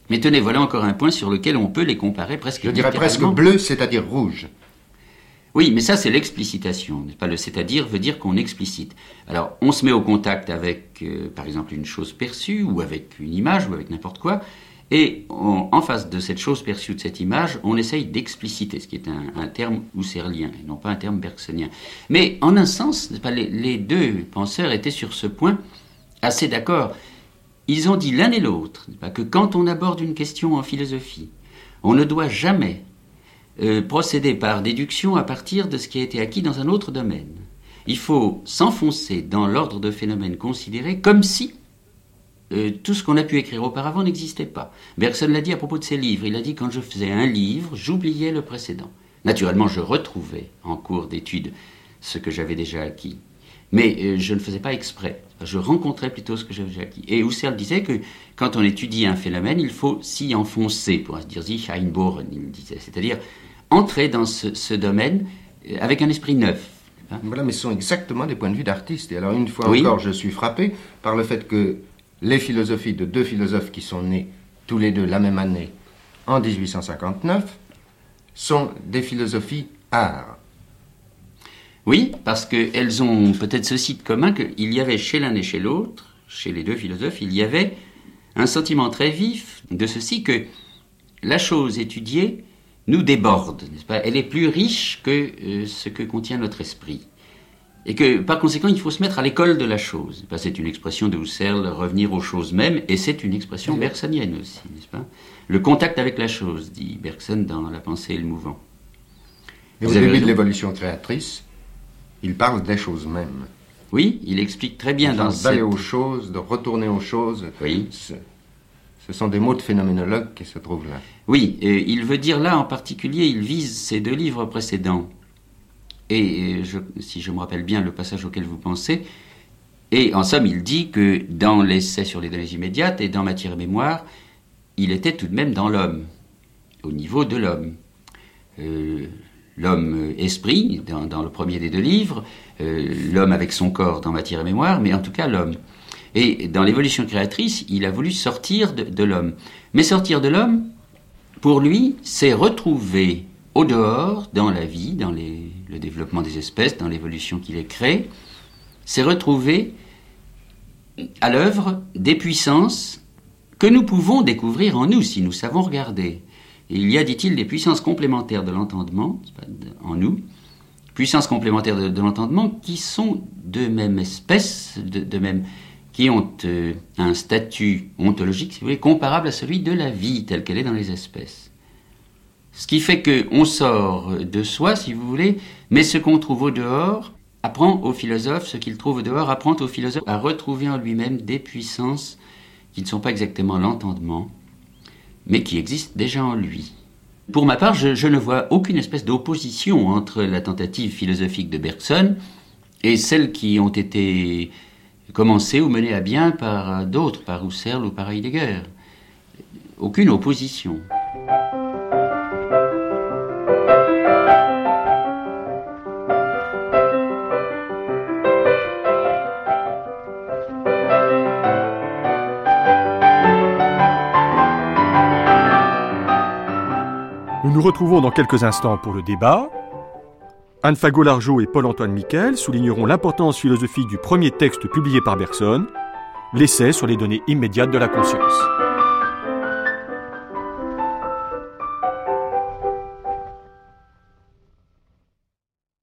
Mais tenez, voilà encore un point sur lequel on peut les comparer presque Je dirais presque bleu, c'est-à-dire rouge. Oui, mais ça, c'est l'explicitation. n'est-ce pas? Le c'est-à-dire veut dire qu'on explicite. Alors, on se met au contact avec, euh, par exemple, une chose perçue, ou avec une image, ou avec n'importe quoi, et en face de cette chose perçue, de cette image, on essaye d'expliciter, ce qui est un, terme husserlien, et non pas un terme bergsonien. Mais en un sens, les, deux penseurs étaient sur ce point assez d'accord. Ils ont dit l'un et l'autre que quand on aborde une question en philosophie, on ne doit jamais euh, procéder par déduction à partir de ce qui a été acquis dans un autre domaine. Il faut s'enfoncer dans l'ordre de phénomènes considérés comme si euh, tout ce qu'on a pu écrire auparavant n'existait pas. Bergson l'a dit à propos de ses livres. Il a dit quand je faisais un livre, j'oubliais le précédent. Naturellement, je retrouvais en cours d'étude ce que j'avais déjà acquis. Mais euh, je ne faisais pas exprès. Je rencontrais plutôt ce que j'avais déjà acquis. Et Husserl disait que quand on étudie un phénomène, il faut s'y enfoncer, pour ainsi dire, sich einbohren, il disait. C'est-à-dire entrer dans ce, ce domaine euh, avec un esprit neuf. hein? Voilà, mais ce sont exactement des points de vue d'artistes. Et alors, une fois Oui. encore, je suis frappé par le fait que les philosophies de deux philosophes qui sont nés tous les deux la même année, en 1859, sont des philosophies art. Oui, parce qu'elles ont peut-être ceci de commun qu'il y avait chez l'un et chez l'autre, chez les deux philosophes, il y avait un sentiment très vif de ceci que la chose étudiée nous déborde, n'est-ce pas? Elle est plus riche que euh, ce que contient notre esprit. Et que par conséquent, il faut se mettre à l'école de la chose. C'est une expression de Husserl, revenir aux choses mêmes, et c'est une expression bergsonienne aussi, n'est-ce pas? Le contact avec la chose, dit Bergson dans La pensée et le mouvant. Et Vous au avez début raison. de l'évolution créatrice, il parle des choses mêmes. Oui, il explique très bien dans d'aller cette... aux choses, de retourner aux choses. Oui. Ce, sont des mots de phénoménologue qui se trouvent là. Oui, euh, il veut dire là en particulier, il vise ces deux livres précédents. Et si je me rappelle bien le passage auquel vous pensez, et en somme, il dit que dans l'essai sur les données immédiates et dans Matière et Mémoire, il était tout de même dans l'homme, au niveau de l'homme. Euh, l'homme euh, esprit, dans, le premier des deux livres, euh, l'homme avec son corps dans Matière et Mémoire, mais en tout cas l'homme. Et dans l'évolution créatrice, il a voulu sortir de l'homme. Mais sortir de l'homme, pour lui, c'est retrouver au dehors, dans la vie, dans les- le développement des espèces, dans l'évolution qu'il est créé, c'est retrouver à l'œuvre des puissances que nous pouvons découvrir en nous si nous savons regarder. Il y a, dit-il, des puissances complémentaires de l'entendement en nous, puissances complémentaires de, de l'entendement qui sont de même espèce, de, qui ont euh, un statut ontologique, si vous voulez, comparable à celui de la vie telle qu'elle est dans les espèces. Ce qui fait qu'on sort de soi, si vous voulez, mais ce qu'on trouve au dehors apprend au philosophe, ce qu'il trouve au dehors apprend au philosophe à retrouver en lui-même des puissances qui ne sont pas exactement l'entendement, mais qui existent déjà en lui. Pour ma part, je, ne vois aucune espèce d'opposition entre la tentative philosophique de Bergson et celles qui ont été commencées ou menées à bien par d'autres, par Husserl ou par Heidegger. Aucune opposition. Nous retrouvons dans quelques instants pour le débat. Anne Fagot-Largeau et Paul-Antoine Miquel souligneront l'importance philosophique du premier texte publié par Bergson, l'essai sur les données immédiates de la conscience.